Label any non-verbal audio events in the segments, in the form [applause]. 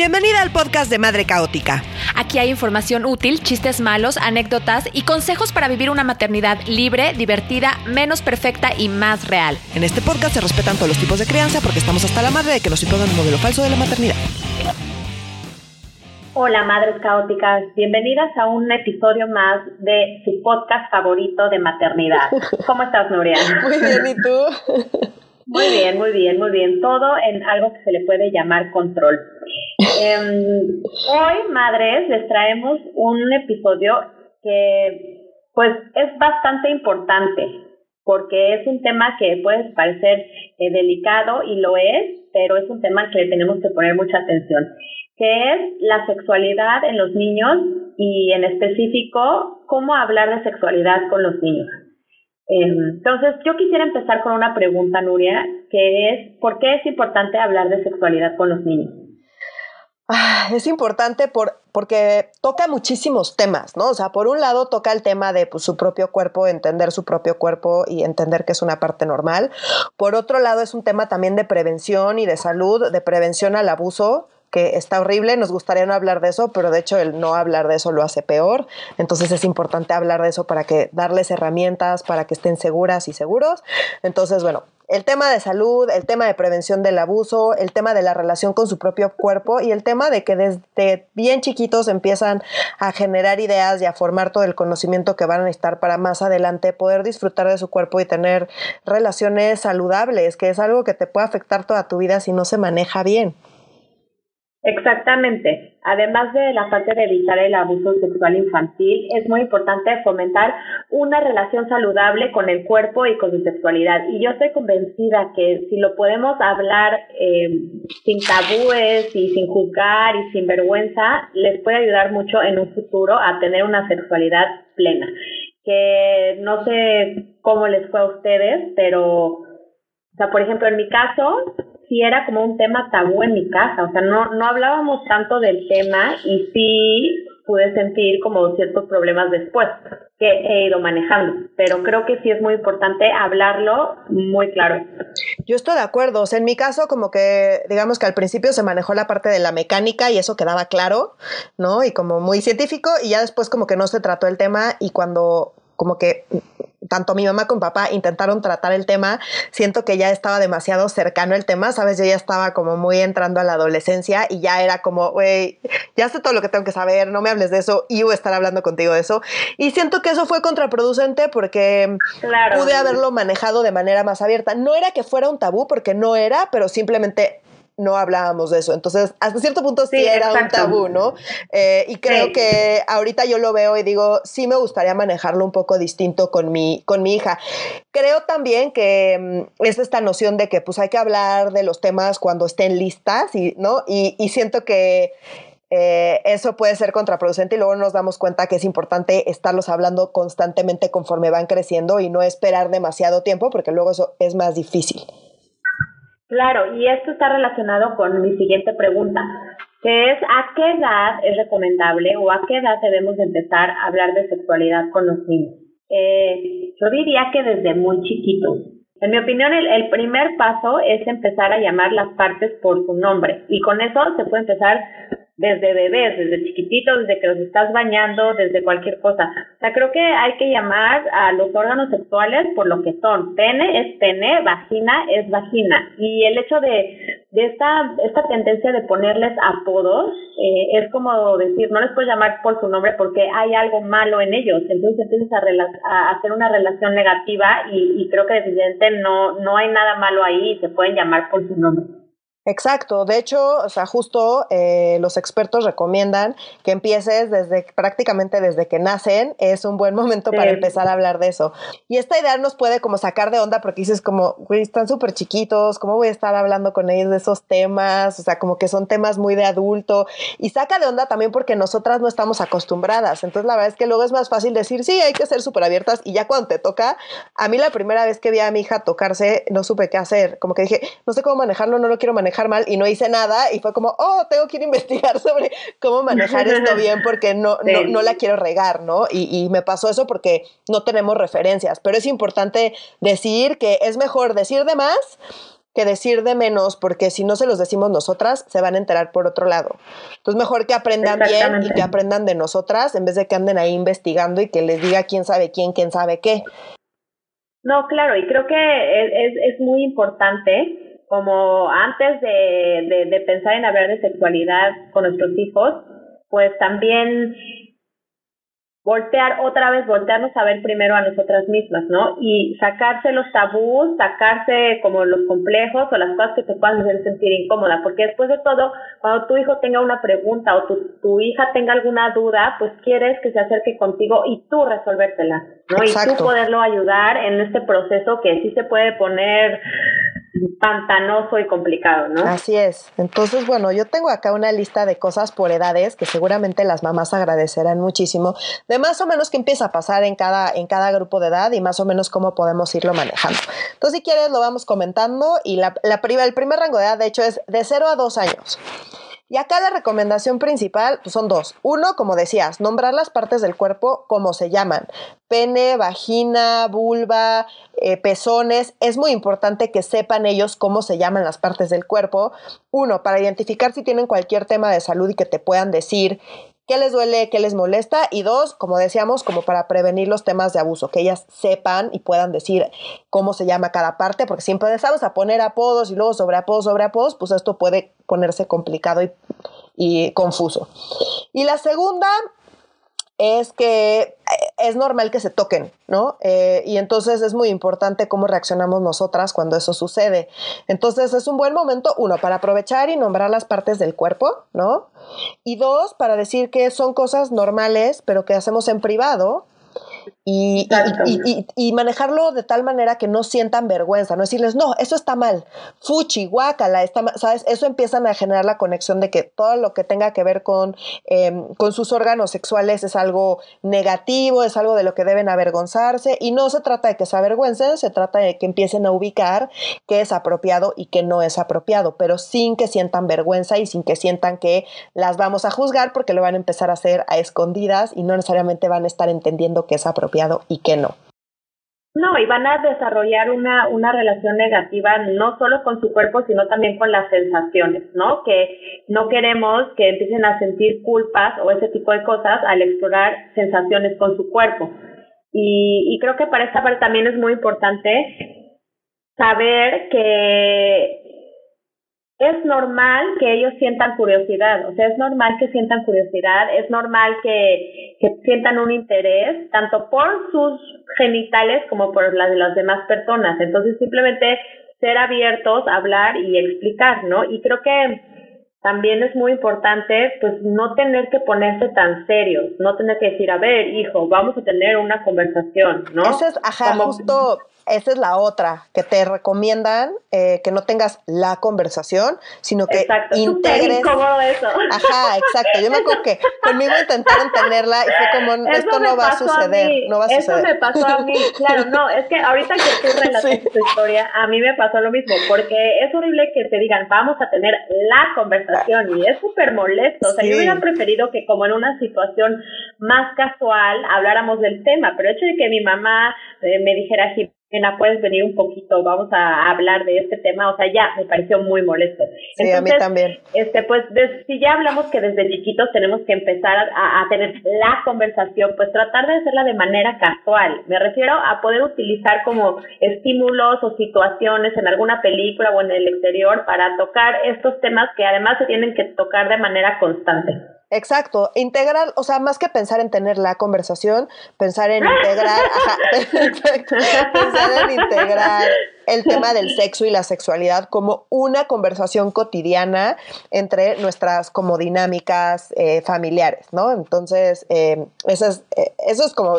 Bienvenida al podcast de Madre Caótica. Aquí hay información útil, chistes malos, anécdotas y consejos para vivir una maternidad libre, divertida, menos perfecta y más real. En este podcast se respetan todos los tipos de crianza porque estamos hasta la madre de que nos impongan un modelo falso de la maternidad. Hola madres caóticas, bienvenidas a un episodio más de su podcast favorito de maternidad. [laughs] ¿Cómo estás, Nuria? Muy bien, ¿y tú? [laughs] Muy bien, muy bien, muy bien. Todo en algo que se le puede llamar control. Em, hoy, madres, les traemos un episodio que pues es bastante importante porque es un tema que puede parecer eh, delicado y lo es, pero es un tema que tenemos que poner mucha atención, que es la sexualidad en los niños y en específico cómo hablar de sexualidad con los niños. Em, entonces, yo quisiera empezar con una pregunta, Nuria, que es, ¿por qué es importante hablar de sexualidad con los niños? Ah, es importante por, porque toca muchísimos temas, ¿no? O sea, por un lado toca el tema de pues, su propio cuerpo, entender su propio cuerpo y entender que es una parte normal. Por otro lado, es un tema también de prevención y de salud, de prevención al abuso que está horrible, nos gustaría no hablar de eso, pero de hecho el no hablar de eso lo hace peor. Entonces es importante hablar de eso para que darles herramientas para que estén seguras y seguros. Entonces, bueno, el tema de salud, el tema de prevención del abuso, el tema de la relación con su propio cuerpo y el tema de que desde bien chiquitos empiezan a generar ideas y a formar todo el conocimiento que van a necesitar para más adelante poder disfrutar de su cuerpo y tener relaciones saludables, que es algo que te puede afectar toda tu vida si no se maneja bien. Exactamente. Además de la parte de evitar el abuso sexual infantil, es muy importante fomentar una relación saludable con el cuerpo y con su sexualidad. Y yo estoy convencida que si lo podemos hablar eh, sin tabúes y sin juzgar y sin vergüenza, les puede ayudar mucho en un futuro a tener una sexualidad plena. Que no sé cómo les fue a ustedes, pero, o sea, por ejemplo, en mi caso, sí era como un tema tabú en mi casa, o sea, no, no hablábamos tanto del tema y sí pude sentir como ciertos problemas después que he ido manejando, pero creo que sí es muy importante hablarlo muy claro. Yo estoy de acuerdo, o sea, en mi caso como que digamos que al principio se manejó la parte de la mecánica y eso quedaba claro, ¿no? Y como muy científico y ya después como que no se trató el tema y cuando como que tanto mi mamá como papá intentaron tratar el tema, siento que ya estaba demasiado cercano el tema, ¿sabes? Yo ya estaba como muy entrando a la adolescencia y ya era como, güey, ya sé todo lo que tengo que saber, no me hables de eso y voy a estar hablando contigo de eso. Y siento que eso fue contraproducente porque pude haberlo manejado de manera más abierta. No era que fuera un tabú, porque no era, pero simplemente no hablábamos de eso. Entonces, hasta cierto punto sí, era un tabú, ¿no? Eh, y creo que ahorita yo lo veo y digo, sí me gustaría manejarlo un poco distinto con mi, con mi hija. Creo también que mm, es esta noción de que pues hay que hablar de los temas cuando estén listas, y, ¿no? Y, siento que... Eh, eso puede ser contraproducente y luego nos damos cuenta que es importante estarlos hablando constantemente conforme van creciendo y no esperar demasiado tiempo porque luego eso es más difícil. Claro, y esto está relacionado con mi siguiente pregunta, que es ¿a qué edad es recomendable o a qué edad debemos empezar a hablar de sexualidad con los niños? Eh, yo diría que desde muy chiquitos. En mi opinión, el, el, primer paso es empezar a llamar las partes por su nombre y con eso se puede empezar desde bebés, desde chiquititos, desde que los estás bañando, desde cualquier cosa. O sea, creo que hay que llamar a los órganos sexuales por lo que son. Pene es pene, vagina es vagina. Y el hecho de, de esta, esta tendencia de ponerles apodos eh, es como decir, no les puedes llamar por su nombre porque hay algo malo en ellos. Entonces empiezas a, a hacer una relación negativa y, y creo que definitivamente no, no hay nada malo ahí y se pueden llamar por su nombre. Exacto, de hecho, o sea, justo eh, los expertos recomiendan que empieces desde prácticamente desde que nacen, es un buen momento para empezar a hablar de eso. Y esta idea nos puede como sacar de onda porque dices como, güey, están súper chiquitos, ¿cómo voy a estar hablando con ellos de esos temas? O sea, como que son temas muy de adulto y saca de onda también porque nosotras no estamos acostumbradas. Entonces, la verdad es que luego es más fácil decir, sí, hay que ser súper abiertas y ya cuando te toca, a mí la primera vez que vi a mi hija tocarse, no supe qué hacer, como que dije, no sé cómo manejarlo, no lo quiero manejar mal y no hice nada y fue como, oh, tengo que ir a investigar sobre cómo manejar esto bien porque no, no, la quiero regar, ¿no? Y, me pasó eso porque no tenemos referencias, pero es importante decir que es mejor decir de más que decir de menos, porque si no se los decimos nosotras, se van a enterar por otro lado. Entonces, mejor que aprendan bien y que aprendan de nosotras, en vez de que anden ahí investigando y que les diga quién sabe quién, quién sabe qué. No, claro, y creo que es, es, muy importante, como antes de, de pensar en hablar de sexualidad con nuestros hijos, pues también voltear otra vez, voltearnos a ver primero a nosotras mismas, ¿no? Y sacarse los tabús, sacarse como los complejos o las cosas que te puedan hacer sentir incómoda, porque después de todo, cuando tu hijo tenga una pregunta o tu, tu hija tenga alguna duda, pues quieres que se acerque contigo y tú resolvértela, ¿no? Y tú poderlo ayudar en este proceso que sí se puede poner pantanoso y complicado, ¿no? Así es. Entonces, bueno, yo tengo acá una lista de cosas por edades que seguramente las mamás agradecerán muchísimo, de más o menos qué empieza a pasar en cada, en cada grupo de edad y más o menos cómo podemos irlo manejando. Entonces, si quieres, lo vamos comentando y la, la, el primer rango de edad, de hecho, es de 0 a 2 años. Y acá la recomendación principal pues, son dos. Uno, como decías, nombrar las partes del cuerpo como se llaman. Pene, vagina, vulva, eh, pezones. Es muy importante que sepan ellos cómo se llaman las partes del cuerpo. Uno, para identificar si tienen cualquier tema de salud y que te puedan decir qué les duele, qué les molesta y dos, como decíamos, como para prevenir los temas de abuso, que ellas sepan y puedan decir cómo se llama cada parte, porque si empezamos a poner apodos y luego sobre apodos, sobre apodos, pues esto puede ponerse complicado y, y confuso. Y la segunda es que eh, es normal que se toquen, ¿no? Eh, y entonces es muy importante cómo reaccionamos nosotras cuando eso sucede. Entonces es un buen momento, uno, para aprovechar y nombrar las partes del cuerpo, ¿no? Y dos, para decir que son cosas normales, pero que hacemos en privado y, y, y, manejarlo de tal manera que no sientan vergüenza, no decirles, no, eso está mal, fuchi, guácala, está mal, ¿sabes? Eso empiezan a generar la conexión de que todo lo que tenga que ver con, em, con sus órganos sexuales es algo negativo, es algo de lo que deben avergonzarse y no se trata de que se avergüencen, se trata de que empiecen a ubicar qué es apropiado y qué no es apropiado, pero sin que sientan vergüenza y sin que sientan que las vamos a juzgar porque lo van a empezar a hacer a escondidas y no necesariamente van a estar entendiendo que es apropiado y que no. No, y van a desarrollar una, una relación negativa no solo con su cuerpo, sino también con las sensaciones, ¿no? Que no queremos que empiecen a sentir culpas o ese tipo de cosas al explorar sensaciones con su cuerpo. Y, y creo que para esta parte también es muy importante saber que es normal que ellos sientan curiosidad, o sea, es normal que sientan curiosidad, es normal que, que sientan un interés, tanto por sus genitales como por las de las demás personas. Entonces, simplemente ser abiertos, hablar y explicar, ¿no? Y creo que también es muy importante, pues, no tener que ponerse tan serios, no tener que decir, a ver, hijo, vamos a tener una conversación, ¿no? Eso es, ajá, justo esa es la otra, que te recomiendan eh, que no tengas la conversación, sino que exacto, integres. incómodo eso. Ajá, exacto. Yo me acuerdo que conmigo intentaron tenerla y fue como, esto no va a suceder, no va a eso suceder. me pasó a mí, claro, no, es que ahorita que tú [laughs] relatas tu historia, a mí me pasó lo mismo, porque es horrible que te digan, vamos a tener la conversación y es súper molesto. O sea, yo hubiera preferido que como en una situación más casual habláramos del tema, pero el hecho de que mi mamá eh, me dijera, Ena, puedes venir un poquito, vamos a hablar de este tema, o sea, ya me pareció muy molesto. Sí, a mí también. Este, pues, si ya hablamos que desde chiquitos tenemos que empezar a, a, tener la conversación, pues tratar de hacerla de manera casual. Me refiero a poder utilizar como estímulos o situaciones en alguna película o en el exterior para tocar estos temas que además se tienen que tocar de manera constante. Exacto, integrar, o sea, más que pensar en tener la conversación, pensar en integrar, [laughs] ajá, [laughs] pensar en integrar el tema del sexo y la sexualidad como una conversación cotidiana entre nuestras como dinámicas eh, familiares, ¿no? Entonces, eh, eso, es, eh, eso es como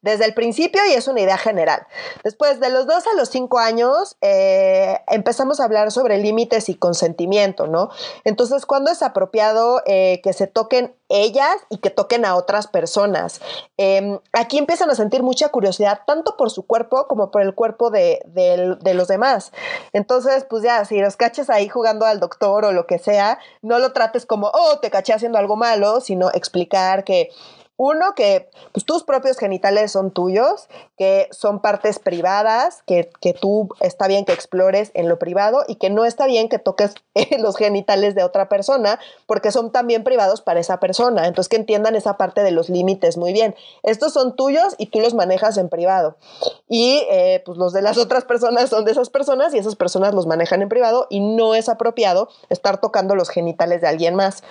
desde el principio y es una idea general. Después, de los dos a los cinco años, empezamos a hablar sobre límites y consentimiento, ¿no? Entonces, ¿cuándo es apropiado que se toquen ellas y que toquen a otras personas. Em, aquí empiezan a sentir mucha curiosidad, tanto por su cuerpo como por el cuerpo de, los demás. Entonces, pues ya, si los caches ahí jugando al doctor o lo que sea, no lo trates como, oh, te caché haciendo algo malo, sino explicar que Uno, que pues, tus propios genitales son tuyos, que son partes privadas, que, que, tú está bien que explores en lo privado y que no está bien que toques [laughs] los genitales de otra persona porque son también privados para esa persona. Entonces que entiendan esa parte de los límites muy bien. Estos son tuyos y tú los manejas en privado. Y eh, pues los de las [laughs] otras personas son de esas personas y esas personas los manejan en privado y no es apropiado estar tocando los genitales de alguien más.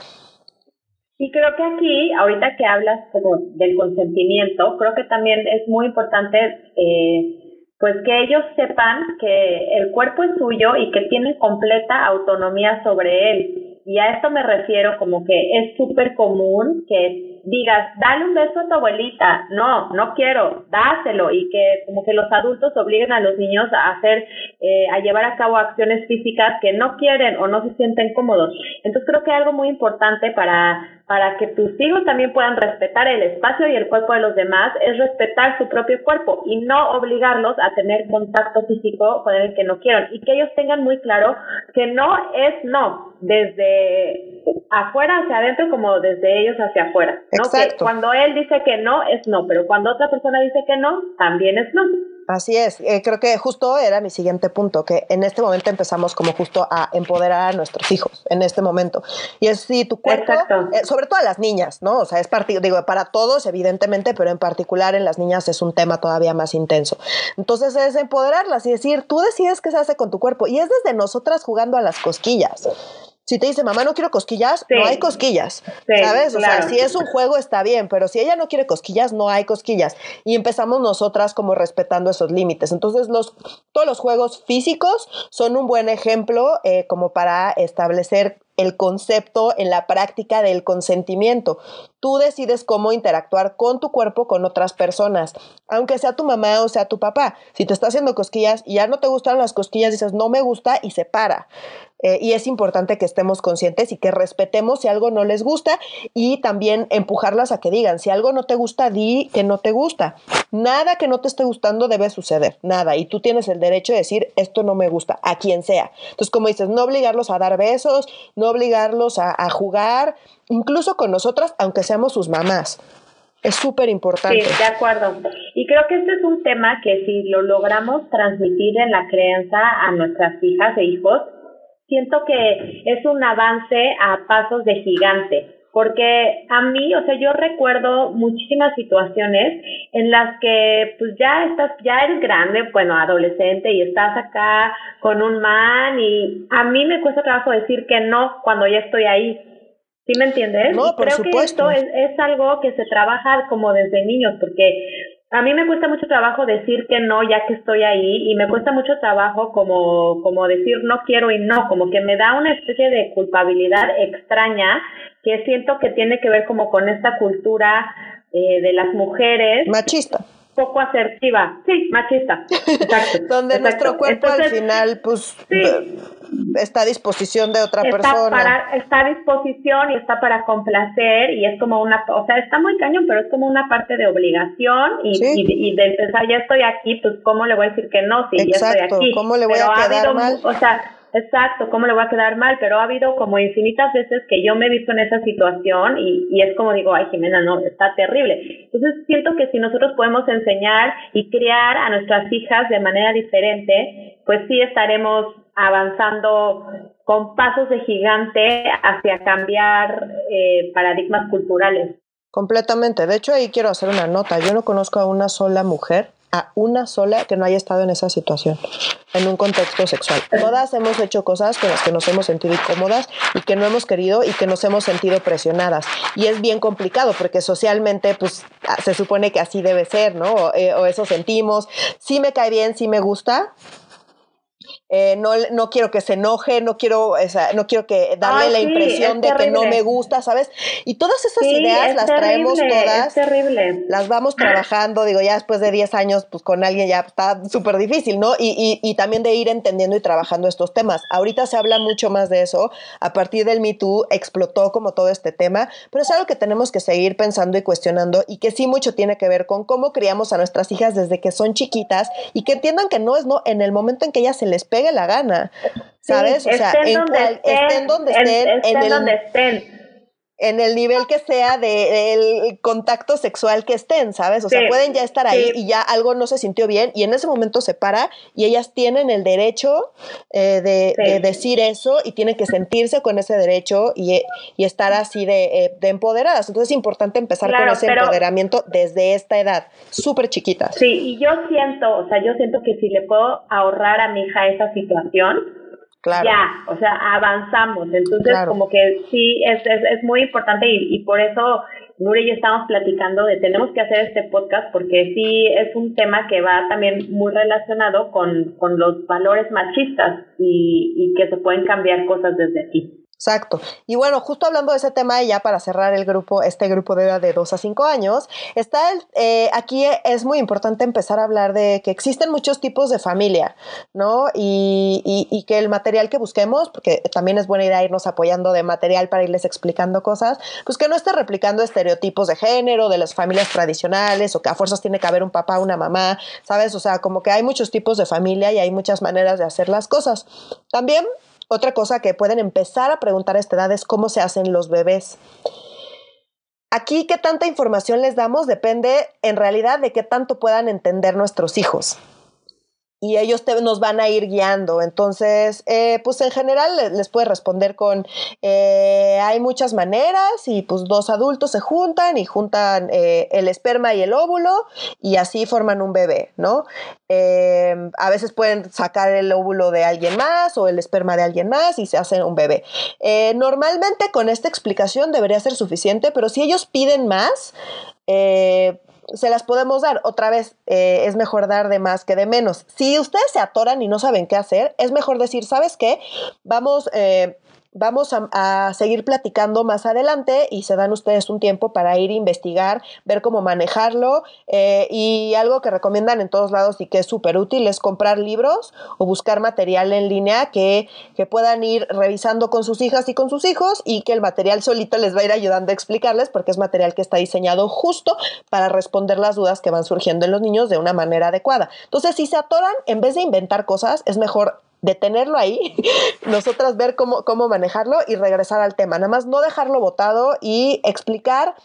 Y creo que aquí, ahorita que hablas como del consentimiento, creo que también es muy importante eh, pues que ellos sepan que el cuerpo es suyo y que tienen completa autonomía sobre él. Y a esto me refiero como que es súper común que digas, dale un beso a tu abuelita, no, no quiero, dáselo y que como que los adultos obliguen a los niños a hacer, eh, a llevar a cabo acciones físicas que no quieren o no se sienten cómodos. Entonces creo que algo muy importante para para que tus hijos también puedan respetar el espacio y el cuerpo de los demás es respetar su propio cuerpo y no obligarlos a tener contacto físico con el que no quieran y que ellos tengan muy claro que no es no, desde afuera hacia adentro como desde ellos hacia afuera. ¿No? Que cuando él dice que no, es no, pero cuando otra persona dice que no, también es no. Así es, eh, creo que justo era mi siguiente punto, que en este momento empezamos como justo a empoderar a nuestros hijos, en este momento. Y es si tu cuerpo, eh, sobre todo a las niñas, ¿no? O sea, es partido, digo, para todos, evidentemente, pero en particular en las niñas es un tema todavía más intenso. Entonces es empoderarlas y decir, tú decides qué se hace con tu cuerpo. Y es desde nosotras jugando a las cosquillas. Si te dice, mamá, no quiero cosquillas, no hay cosquillas. ¿Sabes? O sea, si es un juego está bien, pero si ella no quiere cosquillas, no hay cosquillas. Y empezamos nosotras como respetando esos límites. Entonces, los, todos los juegos físicos son un buen ejemplo eh, como para establecer el concepto en la práctica del consentimiento. Tú decides cómo interactuar con tu cuerpo con otras personas, aunque sea tu mamá o sea tu papá. Si te está haciendo cosquillas y ya no te gustan las cosquillas, dices no me gusta y se para. Eh, y es importante que estemos conscientes y que respetemos si algo no les gusta y también empujarlas a que digan, si algo no te gusta, di que no te gusta. Nada que no te esté gustando debe suceder, nada. Y tú tienes el derecho de decir, esto no me gusta, a quien sea. Entonces, como dices, no obligarlos a dar besos, no obligarlos a, a jugar, incluso con nosotras, aunque seamos sus mamás. Es súper importante. Sí, de acuerdo. Y creo que este es un tema que si lo logramos transmitir en la creencia a nuestras hijas e hijos, siento que es un avance a pasos de gigante, porque a mí, o sea, yo recuerdo muchísimas situaciones en las que pues ya estás, ya eres grande, bueno, adolescente y estás acá con un man y a mí me cuesta trabajo decir que no cuando ya estoy ahí. ¿Sí me entiendes? No, por Creo supuesto. que esto es, es algo que se trabaja como desde niños, porque a mí me cuesta mucho trabajo decir que no ya que estoy ahí y me cuesta mucho trabajo como, como decir no quiero y no, como que me da una especie de culpabilidad extraña que siento que tiene que ver como con esta cultura eh, de las mujeres. Machista poco asertiva, sí, machista. Exacto. [laughs] Donde nuestro cuerpo al final, pues, está a disposición de otra persona. Para, está a disposición y está para complacer y es como una, o sea, está muy cañón, pero es como una parte de obligación y, y, de empezar, ya estoy aquí, pues, ¿cómo le voy a decir que no? Si ya estoy aquí. ¿Cómo le voy a quedar mal? O sea, Exacto, ¿cómo le va a quedar mal? Pero ha habido como infinitas veces que yo me he visto en esa situación y, y es como digo, ay Jimena, no, está terrible. Entonces siento que si nosotros podemos enseñar y criar a nuestras hijas de manera diferente, pues sí estaremos avanzando con pasos de gigante hacia cambiar eh, paradigmas culturales. Completamente. De hecho, ahí quiero hacer una nota. Yo no conozco a una sola mujer a una sola que no haya estado en esa situación, en un contexto sexual. Todas hemos hecho cosas con las que nos hemos sentido incómodas y que no hemos querido y que nos hemos sentido presionadas. Y es bien complicado porque socialmente, pues, se supone que así debe ser, ¿no? O, eh, o eso sentimos. Sí me cae bien, sí me gusta, eh, no, no quiero que se enoje, no quiero, no quiero que darle la impresión de que no me gusta, ¿sabes? Y todas esas ideas las traemos todas. terrible. Las vamos trabajando, digo, ya después de 10 años, pues con alguien ya está súper difícil, ¿no? Y, y, y, también de ir entendiendo y trabajando estos temas. Ahorita se habla mucho más de eso. A partir del Me Too explotó como todo este tema, pero es algo que tenemos que seguir pensando y cuestionando y que sí mucho tiene que ver con cómo criamos a nuestras hijas desde que son chiquitas y que entiendan que no es no en el momento en que ellas se les pegue la gana, ¿sabes? o sea, en donde estén, donde estén, en, el, donde estén. En el nivel que sea del contacto sexual que estén, ¿sabes? O sea, pueden ya estar ahí y ya algo no se sintió bien y en ese momento se para y ellas tienen el derecho eh, de, decir eso y tienen que sentirse con ese derecho y, estar así de, de, empoderadas. Entonces es importante empezar con ese empoderamiento desde esta edad, súper chiquita. Sí, y yo siento, o sea, yo siento que si le puedo ahorrar a mi hija esa situación, ya, o sea, avanzamos. Entonces, como que sí, es, es, es muy importante y, y por eso Nure y yo estamos platicando de tenemos que hacer este podcast porque sí es un tema que va también muy relacionado con, con los valores machistas y, y que se pueden cambiar cosas desde aquí. Exacto. Y bueno, justo hablando de ese tema, y ya para cerrar el grupo, este grupo de edad de 2 a 5 años, está el, eh, aquí es muy importante empezar a hablar de que existen muchos tipos de familia, ¿no? Y, y, que el material que busquemos, porque también es buena idea irnos apoyando de material para irles explicando cosas, pues que no esté replicando estereotipos de género, de las familias tradicionales, o que a fuerzas tiene que haber un papá, una mamá, ¿sabes? O sea, como que hay muchos tipos de familia y hay muchas maneras de hacer las cosas. También otra cosa que pueden empezar a preguntar a esta edad es cómo se hacen los bebés. Aquí qué tanta información les damos depende en realidad de qué tanto puedan entender nuestros hijos y ellos nos van a ir guiando. Entonces, eh, pues en general les, puede responder con, eh, hay muchas maneras y pues dos adultos se juntan y juntan eh, el esperma y el óvulo y así forman un bebé, ¿no? a veces pueden sacar el óvulo de alguien más o el esperma de alguien más y se hace un bebé. normalmente con esta explicación debería ser suficiente, pero si ellos piden más, se las podemos dar. Otra vez, eh, es mejor dar de más que de menos. Si ustedes se atoran y no saben qué hacer, es mejor decir, ¿sabes qué? Vamos, eh, Vamos a, seguir platicando más adelante y se dan ustedes un tiempo para ir a investigar, ver cómo manejarlo eh, y algo que recomiendan en todos lados y que es súper útil es comprar libros o buscar material en línea que, que puedan ir revisando con sus hijas y con sus hijos y que el material solito les va a ir ayudando a explicarles porque es material que está diseñado justo para responder las dudas que van surgiendo en los niños de una manera adecuada. Entonces, si se atoran, en vez de inventar cosas, es mejor detenerlo ahí, [laughs] nosotras ver cómo, cómo manejarlo y regresar al tema. Nada más no dejarlo botado y explicar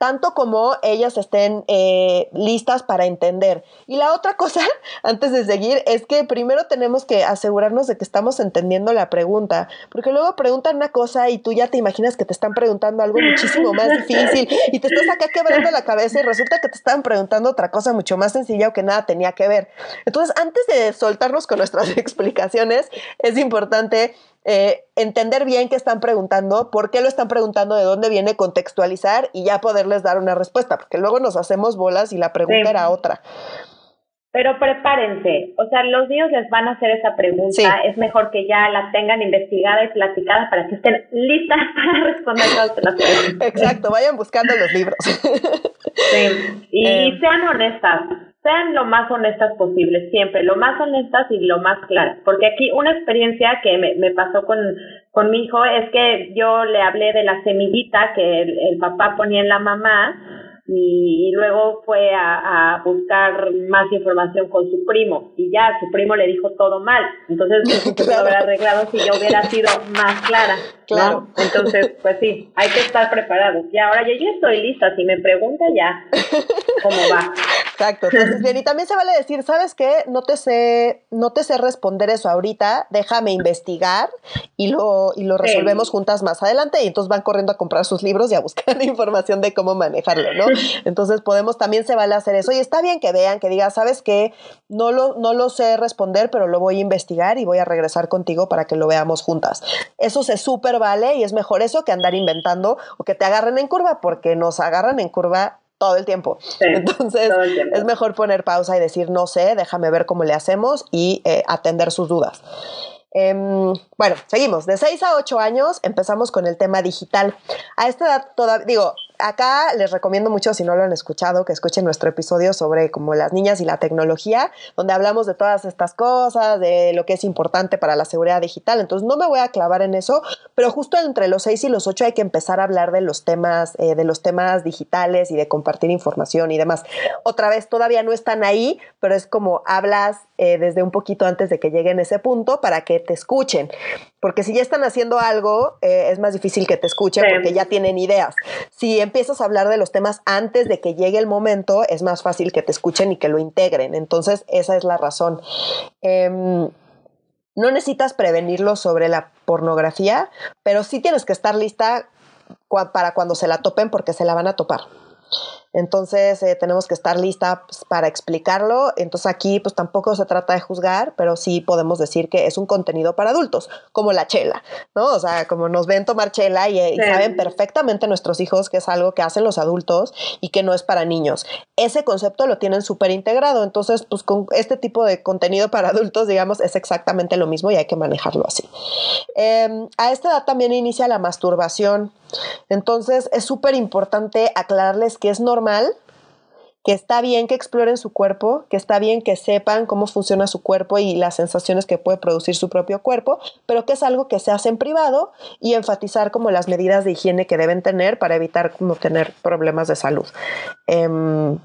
tanto como ellas estén eh, listas para entender. Y la otra cosa, [laughs] antes de seguir, es que primero tenemos que asegurarnos de que estamos entendiendo la pregunta, porque luego preguntan una cosa y tú ya te imaginas que te están preguntando algo muchísimo [laughs] más difícil y te estás acá quebrando la cabeza y resulta que te estaban preguntando otra cosa mucho más sencilla o que nada tenía que ver. Entonces, antes de soltarnos con nuestras [laughs] explicaciones, es importante eh, entender bien qué están preguntando, por qué lo están preguntando, de dónde viene, contextualizar y ya poderles dar una respuesta, porque luego nos hacemos bolas y la pregunta era otra. Pero prepárense, o sea, los niños les van a hacer esa pregunta, es mejor que ya la tengan investigada y platicada para que estén listas [laughs] para responder todas las preguntas. Exacto, vayan buscando los libros. Sí, y [laughs] eh, sean honestas, sean lo más honestas posible, siempre, lo más honestas y lo más claras. Porque aquí una experiencia que me, me pasó con, con mi hijo es que yo le hablé de la semillita que el papá ponía en la mamá y, luego fue a, a, buscar más información con su primo y ya su primo le dijo todo mal. Entonces se pudo haber arreglado si yo hubiera sido más clara. Claro. Entonces, pues sí, hay que estar preparados. Y ahora yo ya estoy lista. Si me pregunta ya cómo va. Exacto. Entonces, bien, y también se vale decir, ¿sabes qué? No te sé, no te sé responder eso ahorita, déjame investigar y lo, y lo resolvemos juntas más adelante. Y entonces van corriendo a comprar sus libros y a buscar [laughs] información de cómo manejarlo, ¿no? Entonces podemos, también se vale hacer eso. Y está bien que vean, que digan, ¿sabes qué? No lo, no lo sé responder, pero lo voy a investigar y voy a regresar contigo para que lo veamos juntas. Eso se súper vale y es mejor eso que andar inventando o que te agarren en curva, porque nos agarran en curva todo el tiempo. Entonces, es mejor poner pausa y decir, no sé, déjame ver cómo le hacemos y eh, atender sus dudas. Em, bueno, seguimos. De 6 a 8 años empezamos con el tema digital. A esta edad todavía, digo, acá les recomiendo mucho, si no lo han escuchado, que escuchen nuestro episodio sobre como las niñas y la tecnología, donde hablamos de todas estas cosas, de lo que es importante para la seguridad digital. Entonces no me voy a clavar en eso, pero justo entre los 6 y los 8 hay que empezar a hablar de los temas, eh, de los temas digitales y de compartir información y demás. Otra vez, todavía no están ahí, pero es como hablas eh, desde un poquito antes de que lleguen a ese punto para que te escuchen. Porque si ya están haciendo algo, eh, es más difícil que te escuchen porque ya tienen ideas. Si empiezas a hablar de los temas antes de que llegue el momento, es más fácil que te escuchen y que lo integren. Entonces, esa es la razón. Em, no necesitas prevenirlo sobre la pornografía, pero sí tienes que estar lista para cuando se la topen porque se la van a topar. Entonces eh, tenemos que estar lista pues, para explicarlo. Entonces aquí pues tampoco se trata de juzgar, pero sí podemos decir que es un contenido para adultos, como la chela, ¿no? O sea, como nos ven tomar chela y, saben perfectamente nuestros hijos que es algo que hacen los adultos y que no es para niños. Ese concepto lo tienen súper integrado. Entonces, pues con este tipo de contenido para adultos, digamos, es exactamente lo mismo y hay que manejarlo así. Em, a esta edad también inicia la masturbación. Entonces es súper importante aclararles que es normal, que está bien que exploren su cuerpo, que está bien que sepan cómo funciona su cuerpo y las sensaciones que puede producir su propio cuerpo, pero que es algo que se hace en privado y enfatizar como las medidas de higiene que deben tener para evitar como tener problemas de salud. Em,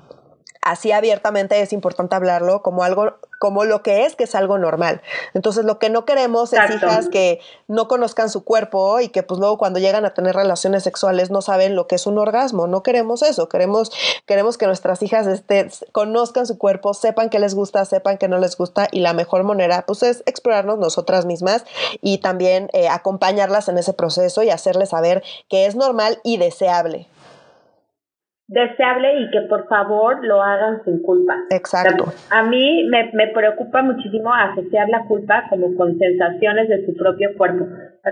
así abiertamente es importante hablarlo como algo, como lo que es, que es algo normal. Entonces, lo que no queremos es hijas que no conozcan su cuerpo y que pues luego cuando llegan a tener relaciones sexuales no saben lo que es un orgasmo. No queremos eso. Queremos, queremos que nuestras hijas este, conozcan su cuerpo, sepan qué les gusta, sepan qué no les gusta y la mejor manera pues es explorarnos nosotras mismas y también eh, acompañarlas en ese proceso y hacerles saber que es normal y deseable deseable y que por favor lo hagan sin culpa. Exacto. A mí me, me preocupa muchísimo asociar la culpa como con sensaciones de su propio cuerpo.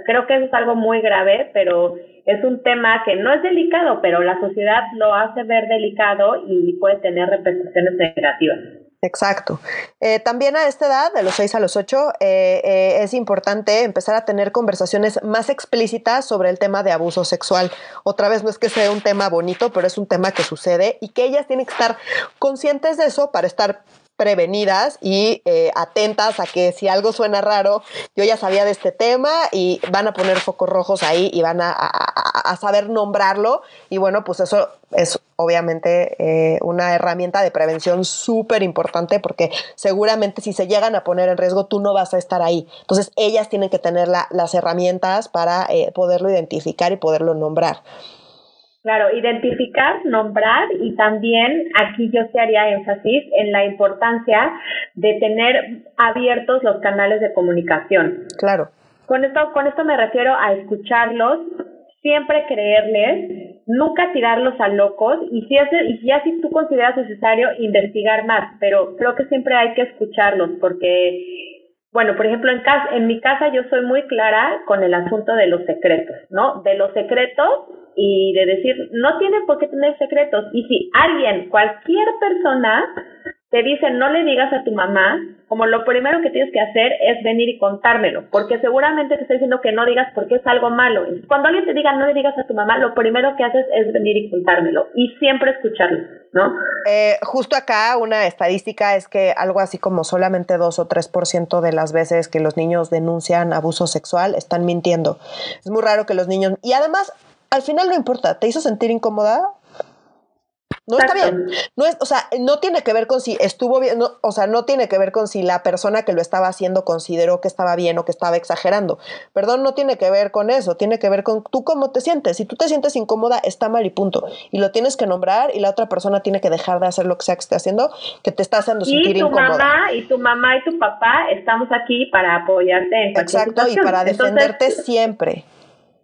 creo que eso es algo muy grave, pero es un tema que no es delicado, pero la sociedad lo hace ver delicado y puede tener repercusiones negativas. Exacto. Eh, también a esta edad, de los 6 a los 8, eh, eh, es importante empezar a tener conversaciones más explícitas sobre el tema de abuso sexual. Otra vez, no es que sea un tema bonito, pero es un tema que sucede y que ellas tienen que estar conscientes de eso para estar prevenidas y eh, atentas a que si algo suena raro, yo ya sabía de este tema y van a poner focos rojos ahí y van a, saber nombrarlo. Y bueno, pues eso es obviamente eh, una herramienta de prevención súper importante porque seguramente si se llegan a poner en riesgo, tú no vas a estar ahí. Entonces ellas tienen que tener las herramientas para eh, poderlo identificar y poderlo nombrar. Claro, identificar, nombrar y también aquí yo se haría énfasis en la importancia de tener abiertos los canales de comunicación. Claro. Con esto, con esto me refiero a escucharlos, siempre creerles, nunca tirarlos a locos y si, hace, y ya si tú consideras necesario investigar más, pero creo que siempre hay que escucharlos porque bueno, por ejemplo, en, casa, en mi casa yo soy muy clara con el asunto de los secretos, ¿no? De los secretos y de decir, no tiene por qué tener secretos. Y si alguien, cualquier persona, te dice no le digas a tu mamá, como lo primero que tienes que hacer es venir y contármelo, porque seguramente te está diciendo que no digas porque es algo malo. Cuando alguien te diga no le digas a tu mamá, lo primero que haces es venir y contármelo y siempre escucharlo, ¿no? Eh, justo acá una estadística es que algo así como solamente 2 o 3% de las veces que los niños denuncian abuso sexual están mintiendo. Es muy raro que los niños... Y además al final no importa, ¿te hizo sentir incómoda? No está bien. No es, o sea, no tiene que ver con si estuvo bien, o sea, no tiene que ver con si la persona que lo estaba haciendo consideró que estaba bien o que estaba exagerando. Perdón, no tiene que ver con eso, tiene que ver con tú cómo te sientes. Si tú te sientes incómoda, está mal y punto. Y lo tienes que nombrar y la otra persona tiene que dejar de hacer lo que sea que esté haciendo, que te está haciendo sentir incómoda. Y tu mamá y tu mamá y tu papá estamos aquí para apoyarte en Exacto, y para defenderte siempre.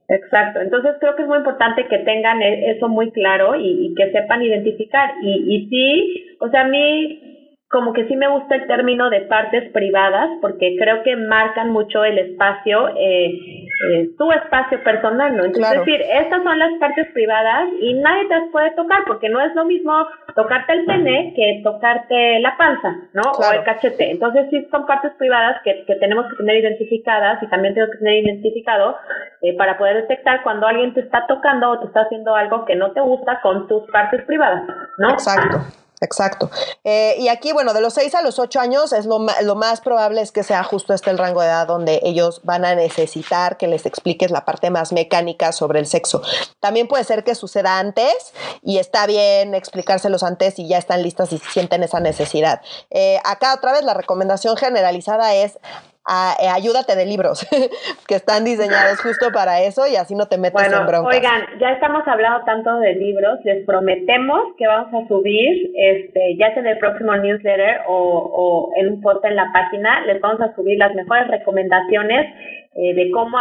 Exacto, entonces creo que es muy importante que tengan e-, eso muy claro y, que sepan identificar. Y, y sí, o sea, a mí como que sí me gusta el término de partes privadas porque creo que marcan mucho el espacio eh, eh, tu espacio personal, ¿no? Entonces, es decir, estas son las partes privadas y nadie te las puede tocar porque no es lo mismo tocarte el pene que tocarte la panza, ¿no? O el cachete. Entonces, sí son partes privadas que, que tenemos que tener identificadas y también tengo que tener identificado eh, para poder detectar cuando alguien te está tocando o te está haciendo algo que no te gusta con tus partes privadas, ¿no? Exacto. Exacto. Eh, y aquí, bueno, de los 6 a los 8 años es lo, lo, más probable es que sea justo este el rango de edad donde ellos van a necesitar que les expliques la parte más mecánica sobre el sexo. También puede ser que suceda antes y está bien explicárselos antes y ya están listas y sienten esa necesidad. Eh, acá otra vez la recomendación generalizada es eh, ayúdate de libros [laughs] que están diseñados justo para eso y así no te metes en broncas. Oigan, ya estamos hablando tanto de libros, les prometemos que vamos a subir, este, ya sea en el próximo newsletter o, o en un post en la página, les vamos a subir las mejores recomendaciones eh, de cómo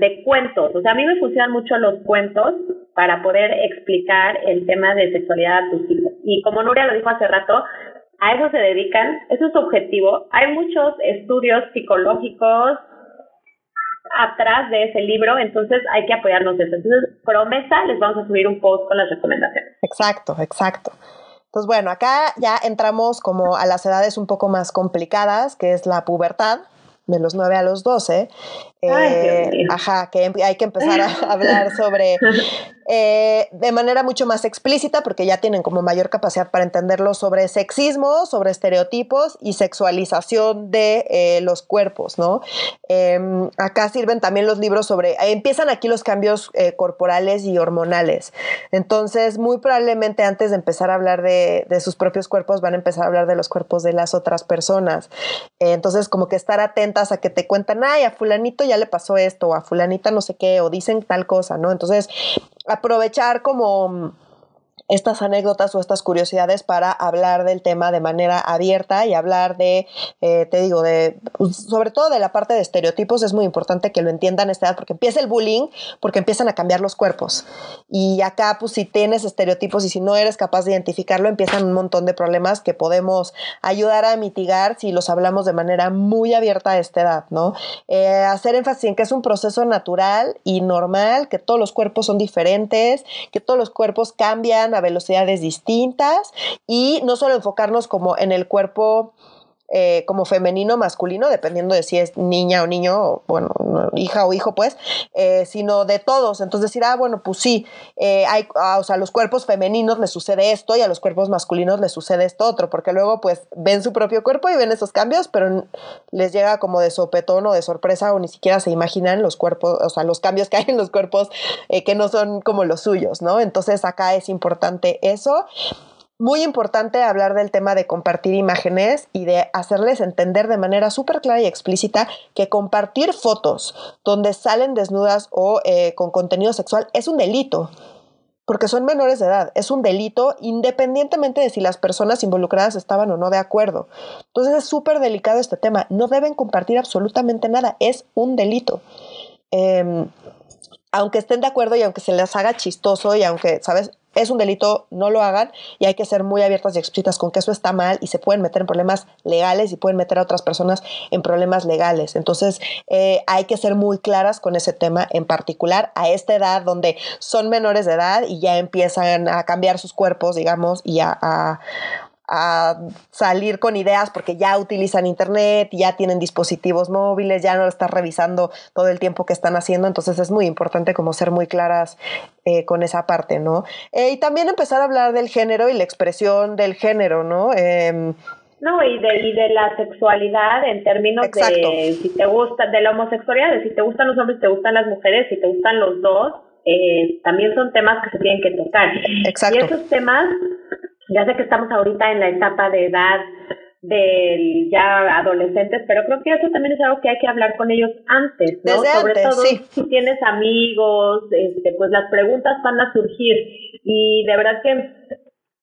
de cuentos. O sea, a mí me funcionan mucho los cuentos para poder explicar el tema de sexualidad a tus hijos. Y como Nuria lo dijo hace rato, a eso se dedican, eso es su objetivo. Hay muchos estudios psicológicos atrás de ese libro, entonces hay que apoyarnos en eso. Entonces, promesa, les vamos a subir un post con las recomendaciones. Exacto, exacto. Entonces, bueno, acá ya entramos como a las edades un poco más complicadas, que es la pubertad, de los 9 a los 12, eh, ajá, que hay que empezar a [laughs] hablar sobre [laughs] eh, de manera mucho más explícita, porque ya tienen como mayor capacidad para entenderlo sobre sexismo, sobre estereotipos y sexualización de eh, los cuerpos, ¿no? Em, acá sirven también los libros sobre, empiezan aquí los cambios eh, corporales y hormonales. Entonces, muy probablemente antes de empezar a hablar de, de, sus propios cuerpos, van a empezar a hablar de los cuerpos de las otras personas. entonces, como que estar atentas a que te cuentan, ay, a fulanito ya le pasó esto, a fulanita no sé qué, o dicen tal cosa, ¿no? Entonces, aprovechar como estas anécdotas o estas curiosidades para hablar del tema de manera abierta y hablar de, eh, te digo, de, pues, sobre todo de la parte de estereotipos, es muy importante que lo entiendan a esta edad porque empieza el bullying, porque empiezan a cambiar los cuerpos. Y acá, pues si tienes estereotipos y si no eres capaz de identificarlo, empiezan un montón de problemas que podemos ayudar a mitigar si los hablamos de manera muy abierta a esta edad, ¿no? Eh, hacer énfasis en que es un proceso natural y normal, que todos los cuerpos son diferentes, que todos los cuerpos cambian velocidades distintas y no solo enfocarnos como en el cuerpo eh, como femenino masculino, dependiendo de si es niña o niño, o, bueno, hija o hijo, pues, eh, sino de todos. Entonces decir, ah, bueno, pues sí, eh, hay, ah, o sea, a los cuerpos femeninos les sucede esto y a los cuerpos masculinos les sucede esto otro, porque luego pues ven su propio cuerpo y ven esos cambios, pero les llega como de sopetón o de sorpresa o ni siquiera se imaginan los cuerpos, o sea, los cambios que hay en los cuerpos que no son como los suyos, ¿no? Entonces acá es importante eso muy importante hablar del tema de compartir imágenes y de hacerles entender de manera súper clara y explícita que compartir fotos donde salen desnudas o eh, con contenido sexual es un delito porque son menores de edad. Es un delito independientemente de si las personas involucradas estaban o no de acuerdo. Entonces es súper delicado este tema. No deben compartir absolutamente nada. Es un delito. Em, aunque estén de acuerdo y aunque se les haga chistoso y aunque, ¿sabes? Es un delito, no lo hagan y hay que ser muy abiertas y explícitas con que eso está mal y se pueden meter en problemas legales y pueden meter a otras personas en problemas legales. Entonces eh, hay que ser muy claras con ese tema en particular a esta edad donde son menores de edad y ya empiezan a cambiar sus cuerpos, digamos, y a, a salir con ideas porque ya utilizan internet, ya tienen dispositivos móviles, ya no lo están revisando todo el tiempo que están haciendo, entonces es muy importante como ser muy claras eh, con esa parte, ¿no? Eh, y también empezar a hablar del género y la expresión del género, ¿no? Em, no, y de, y de la sexualidad en términos de si te gusta, de la homosexualidad, de si te gustan los hombres, te gustan las mujeres, si te gustan los dos, eh, también son temas que se tienen que tocar. Exacto. Y esos temas ya sé que estamos ahorita en la etapa de edad de ya adolescentes, pero creo que eso también es algo que hay que hablar con ellos antes, ¿no? Sobre todo si tienes amigos, este, pues las preguntas van a surgir y de verdad que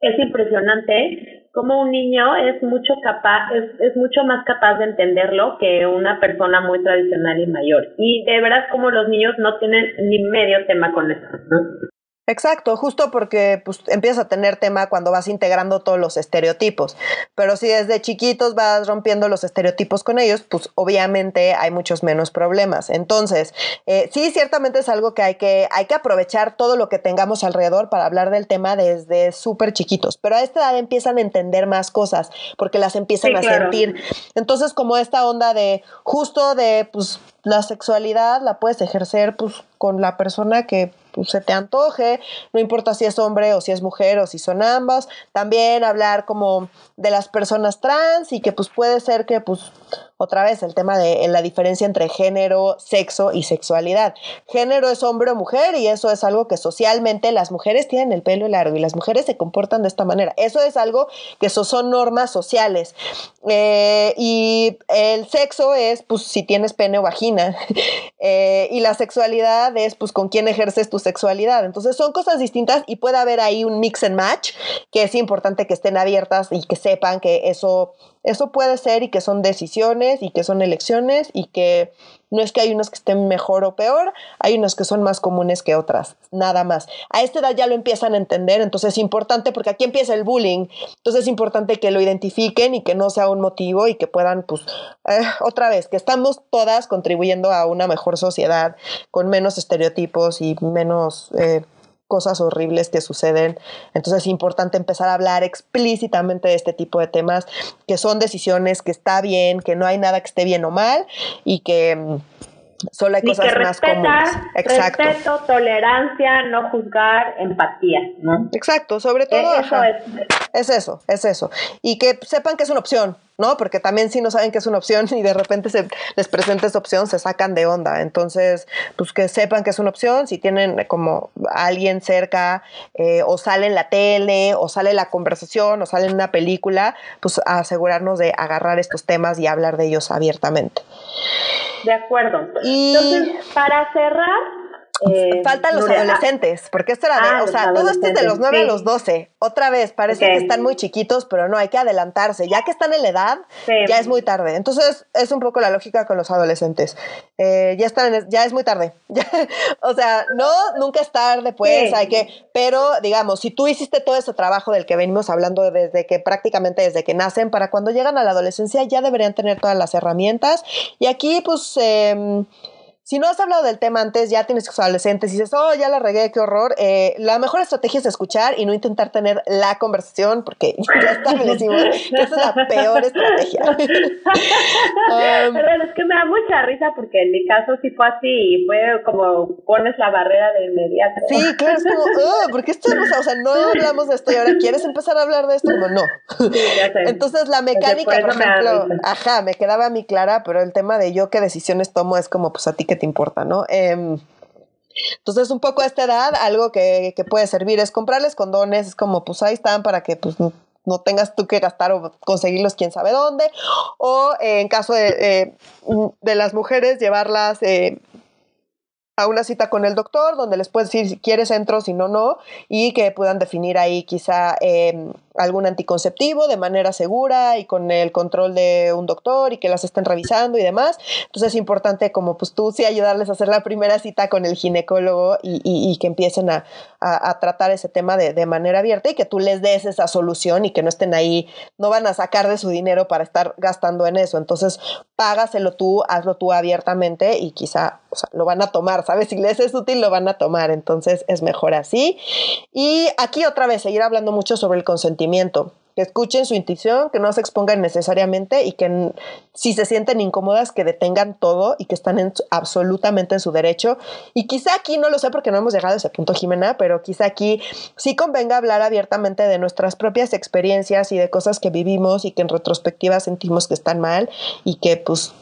es impresionante cómo un niño es mucho capaz, es, es mucho más capaz de entenderlo que una persona muy tradicional y mayor. Y de verdad como los niños no tienen ni medio tema con eso, ¿no? Exacto, justo porque pues, empiezas a tener tema cuando vas integrando todos los estereotipos. Pero si desde chiquitos vas rompiendo los estereotipos con ellos, pues obviamente hay muchos menos problemas. Entonces, eh, sí, ciertamente es algo que hay, que hay que aprovechar todo lo que tengamos alrededor para hablar del tema desde súper chiquitos. Pero a esta edad empiezan a entender más cosas porque las empiezan a sentir. Entonces, como esta onda de justo de pues la sexualidad la puedes ejercer pues con la persona que pues, se te antoje, no importa si es hombre o si es mujer o si son ambas. También hablar como de las personas trans y que pues puede ser que pues otra vez el tema de la diferencia entre género, sexo y sexualidad. Género es hombre o mujer y eso es algo que socialmente las mujeres tienen el pelo largo y las mujeres se comportan de esta manera. Eso es algo que son normas sociales. Eh, y el sexo es, pues, si tienes pene o vagina. [laughs] Eh, y la sexualidad es, pues, con quién ejerces tu sexualidad. Entonces son cosas distintas y puede haber ahí un mix and match que es importante que estén abiertas y que sepan que eso eso puede ser y que son decisiones y que son elecciones y que no es que hay unos que estén mejor o peor, hay unos que son más comunes que otras, nada más. A esta edad ya lo empiezan a entender, entonces es importante porque aquí empieza el bullying, entonces es importante que lo identifiquen y que no sea un motivo y que puedan, pues, eh, otra vez, que estamos todas contribuyendo a una mejor sociedad con menos estereotipos y menos... Eh, cosas horribles que suceden. Entonces es importante empezar a hablar explícitamente de este tipo de temas, que son decisiones, que está bien, que no hay nada que esté bien o mal y que mm, solo hay cosas más comunes. Exacto. Respeto, tolerancia, no juzgar, empatía, ¿no? Exacto, sobre todo. Eso es. es eso, es eso. Y que sepan que es una opción, ¿no? Porque también si no saben que es una opción y de repente se les presenta esa opción, se sacan de onda. Entonces, pues que sepan que es una opción, si tienen como alguien cerca eh, o sale en la tele o sale la conversación o sale en una película, pues asegurarnos de agarrar estos temas y hablar de ellos abiertamente. De acuerdo. Entonces, para cerrar, eh, Faltan los adolescentes, porque esto era de, ah, o sea, todo esto es de los 9 a los 12. Otra vez, parece que están muy chiquitos, pero no, hay que adelantarse. Ya que están en la edad, ya es muy tarde. Entonces, es un poco la lógica con los adolescentes. Eh, ya están, ya es muy tarde. [laughs] o sea, no, nunca es tarde, pues, hay que, pero digamos, si tú hiciste todo ese trabajo del que venimos hablando desde que prácticamente desde que nacen, para cuando llegan a la adolescencia ya deberían tener todas las herramientas. Y aquí, pues, eh, si no has hablado del tema antes, ya tienes hijos adolescentes y dices, oh, ya la regué, qué horror. Eh, la mejor estrategia es escuchar y no intentar tener la conversación, porque [laughs] ya establecimos que esa es la peor estrategia. [laughs] [laughs] um, es que me da mucha risa porque en mi caso sí fue así y fue como pones la barrera de inmediato. Sí, claro, es como, oh, porque esto, o sea, no hablamos de esto y ahora quieres empezar a hablar de esto, como no. Entonces la mecánica, por, por ejemplo, ajá, me quedaba a mí clara, pero el tema de yo qué decisiones tomo es como, pues a ti que te importa, ¿no? Eh, entonces, un poco a esta edad, algo que, que, puede servir es comprarles condones, es como, pues ahí están para que pues, no tengas tú que gastar o conseguirlos quién sabe dónde, o eh, en caso de, eh, de, las mujeres, llevarlas eh, a una cita con el doctor, donde les puedes decir si quieres entro, si no, no, y que puedan definir ahí quizá eh, algún anticonceptivo de manera segura y con el control de un doctor y que las estén revisando y demás. Entonces es importante como pues tú sí ayudarles a hacer la primera cita con el ginecólogo y, y, que empiecen a, a, tratar ese tema de, de, manera abierta y que tú les des esa solución y que no estén ahí, no van a sacar de su dinero para estar gastando en eso. Entonces págaselo tú, hazlo tú abiertamente y quizá o sea, lo van a tomar, ¿sabes? Si les es útil, lo van a tomar. Entonces es mejor así. Y aquí otra vez, seguir hablando mucho sobre el consentimiento que escuchen su intuición, que no se expongan necesariamente y que si se sienten incómodas, que detengan todo y que están en, absolutamente en su derecho. Y quizá aquí, no lo sé porque no hemos llegado a ese punto, Jimena, pero quizá aquí sí convenga hablar abiertamente de nuestras propias experiencias y de cosas que vivimos y que en retrospectiva sentimos que están mal y que pues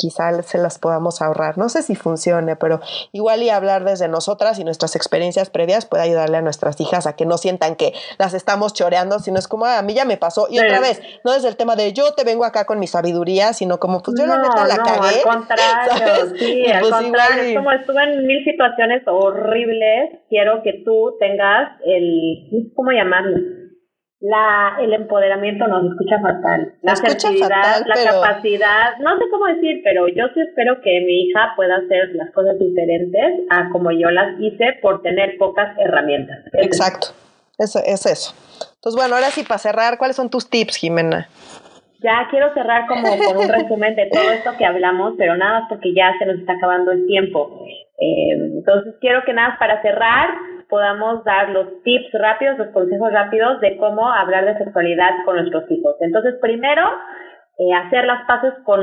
quizá se las podamos ahorrar. No sé si funcione, pero igual y hablar desde nosotras y nuestras experiencias previas puede ayudarle a nuestras hijas a que no sientan que las estamos choreando, sino es como, a mí ya me pasó. Y otra vez, no desde el tema de yo te vengo acá con mi sabiduría, sino como, pues yo la neta la cagué. Al contrario, [laughs] sí, al pues contrario. Es como estuve en mil situaciones horribles, quiero que tú tengas el, ¿cómo llamarlo? La, el empoderamiento nos escucha fatal. La asertividad, la capacidad, no sé cómo decir, pero yo sí espero que mi hija pueda hacer las cosas diferentes a como yo las hice por tener pocas herramientas. Exacto, eso es eso. Entonces, bueno, ahora sí, para cerrar, ¿cuáles son tus tips, Jimena? Ya quiero cerrar como con un resumen de todo esto que hablamos, pero nada más porque ya se nos está acabando el tiempo. Eh, entonces, quiero que nada, para cerrar, podamos dar los tips rápidos, los consejos rápidos de cómo hablar de sexualidad con nuestros hijos. Entonces, primero, eh, hacer las paces con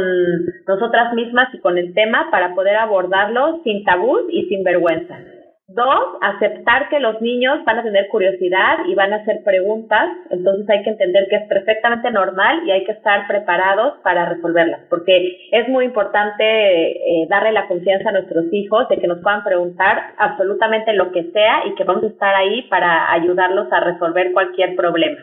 nosotras mismas y con el tema para poder abordarlo sin tabú y sin vergüenza. Dos, aceptar que los niños van a tener curiosidad y van a hacer preguntas, entonces hay que entender que es perfectamente normal y hay que estar preparados para resolverlas, porque es muy importante eh, darle la confianza a nuestros hijos de que nos puedan preguntar absolutamente lo que sea y que vamos a estar ahí para ayudarlos a resolver cualquier problema.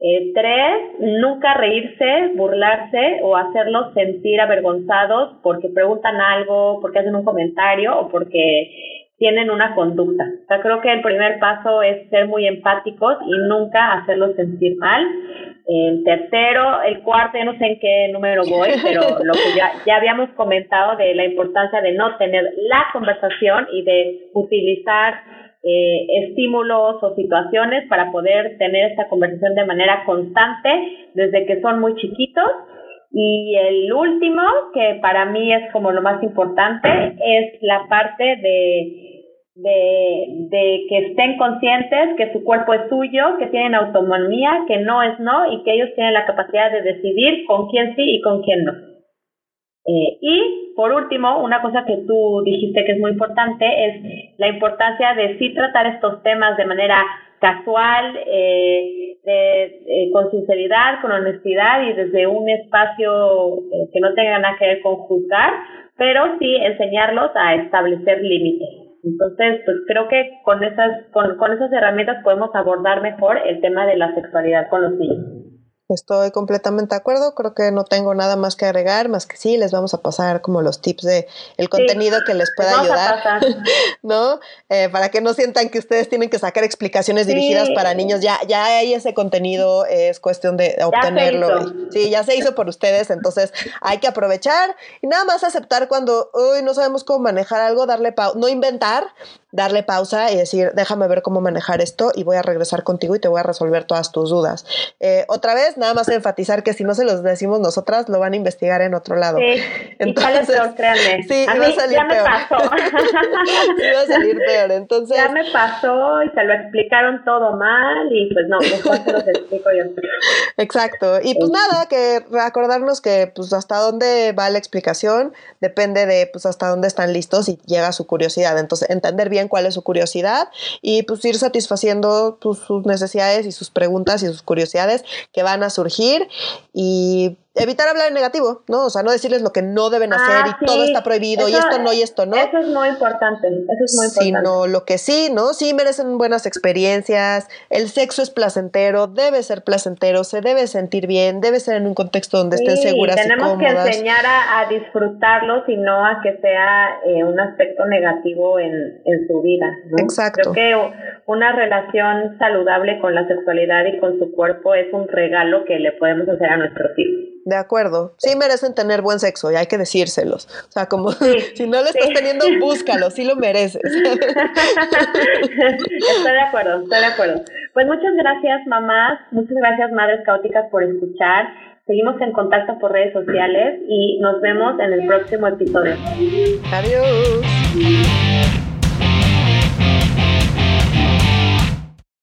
Eh, tres, nunca reírse, burlarse o hacerlos sentir avergonzados porque preguntan algo, porque hacen un comentario o porque tienen una conducta. O sea, creo que el primer paso es ser muy empáticos y nunca hacerlos sentir mal. El tercero, el cuarto, ya no sé en qué número voy, [laughs] pero lo que ya, ya habíamos comentado de la importancia de no tener la conversación y de utilizar eh, estímulos o situaciones para poder tener esta conversación de manera constante desde que son muy chiquitos. Y el último, que para mí es como lo más importante, es la parte de, de, que estén conscientes que su cuerpo es suyo, que tienen autonomía, que no es no y que ellos tienen la capacidad de decidir con quién sí y con quién no. Eh, y por último, una cosa que tú dijiste que es muy importante es la importancia de sí tratar estos temas de manera casual, eh, eh, con sinceridad, con honestidad y desde un espacio que no tenga nada que ver con juzgar, pero sí enseñarlos a establecer límites. Entonces, pues creo que con esas, con, con esas herramientas podemos abordar mejor el tema de la sexualidad con los niños. Estoy completamente de acuerdo, creo que no tengo nada más que agregar, más que sí, les vamos a pasar como los tips de el contenido que les pueda ayudar, [laughs] ¿no? Eh, para que no sientan que ustedes tienen que sacar explicaciones dirigidas para niños, ya, ya hay ese contenido, es cuestión de obtenerlo. sí, ya se hizo por ustedes, entonces hay que aprovechar y nada más aceptar cuando, hoy no sabemos cómo manejar algo, darle pausa, no inventar, darle pausa y decir, déjame ver cómo manejar esto y voy a regresar contigo y te voy a resolver todas tus dudas. Eh, otra vez, nada más enfatizar que si no se los decimos nosotras, lo van a investigar en otro lado. Sí, Entonces, y peor, créanme. [laughs] Sí, a iba a salir ya peor. me pasó. [laughs] iba a salir peor, entonces... Ya me pasó y se lo explicaron todo mal y pues no, mejor se los explico yo. Exacto, y pues nada, que recordarnos que pues hasta dónde va la explicación depende de pues hasta dónde están listos y llega su curiosidad, entonces entender bien cuál es su curiosidad y pues ir satisfaciendo pues, sus necesidades y sus preguntas y sus curiosidades que van a surgir y evitar hablar en negativo, ¿no? O sea, no decirles lo que no deben hacer Ah, y todo está prohibido y esto no y esto no. Eso es muy importante, eso es muy importante. Sino lo que sí, ¿no? Sí merecen buenas experiencias, el sexo es placentero, debe ser placentero, se debe sentir bien, debe ser en un contexto donde estén seguras y tenemos que cómodas. enseñar a, a disfrutarlos y no a que sea eh, un aspecto negativo en, en su vida. ¿no? Exacto. Creo que una relación saludable con la sexualidad y con su cuerpo es un regalo que le podemos hacer a nuestros hijos. De acuerdo, sí merecen tener buen sexo y hay que decírselos. O sea, como [laughs] si no lo estás sí. teniendo, búscalo, sí lo mereces. [laughs] [laughs] estoy de acuerdo, estoy de acuerdo. Pues muchas gracias mamás, muchas gracias madres caóticas por escuchar. Seguimos en contacto por redes sociales y nos vemos en el próximo episodio. Adiós.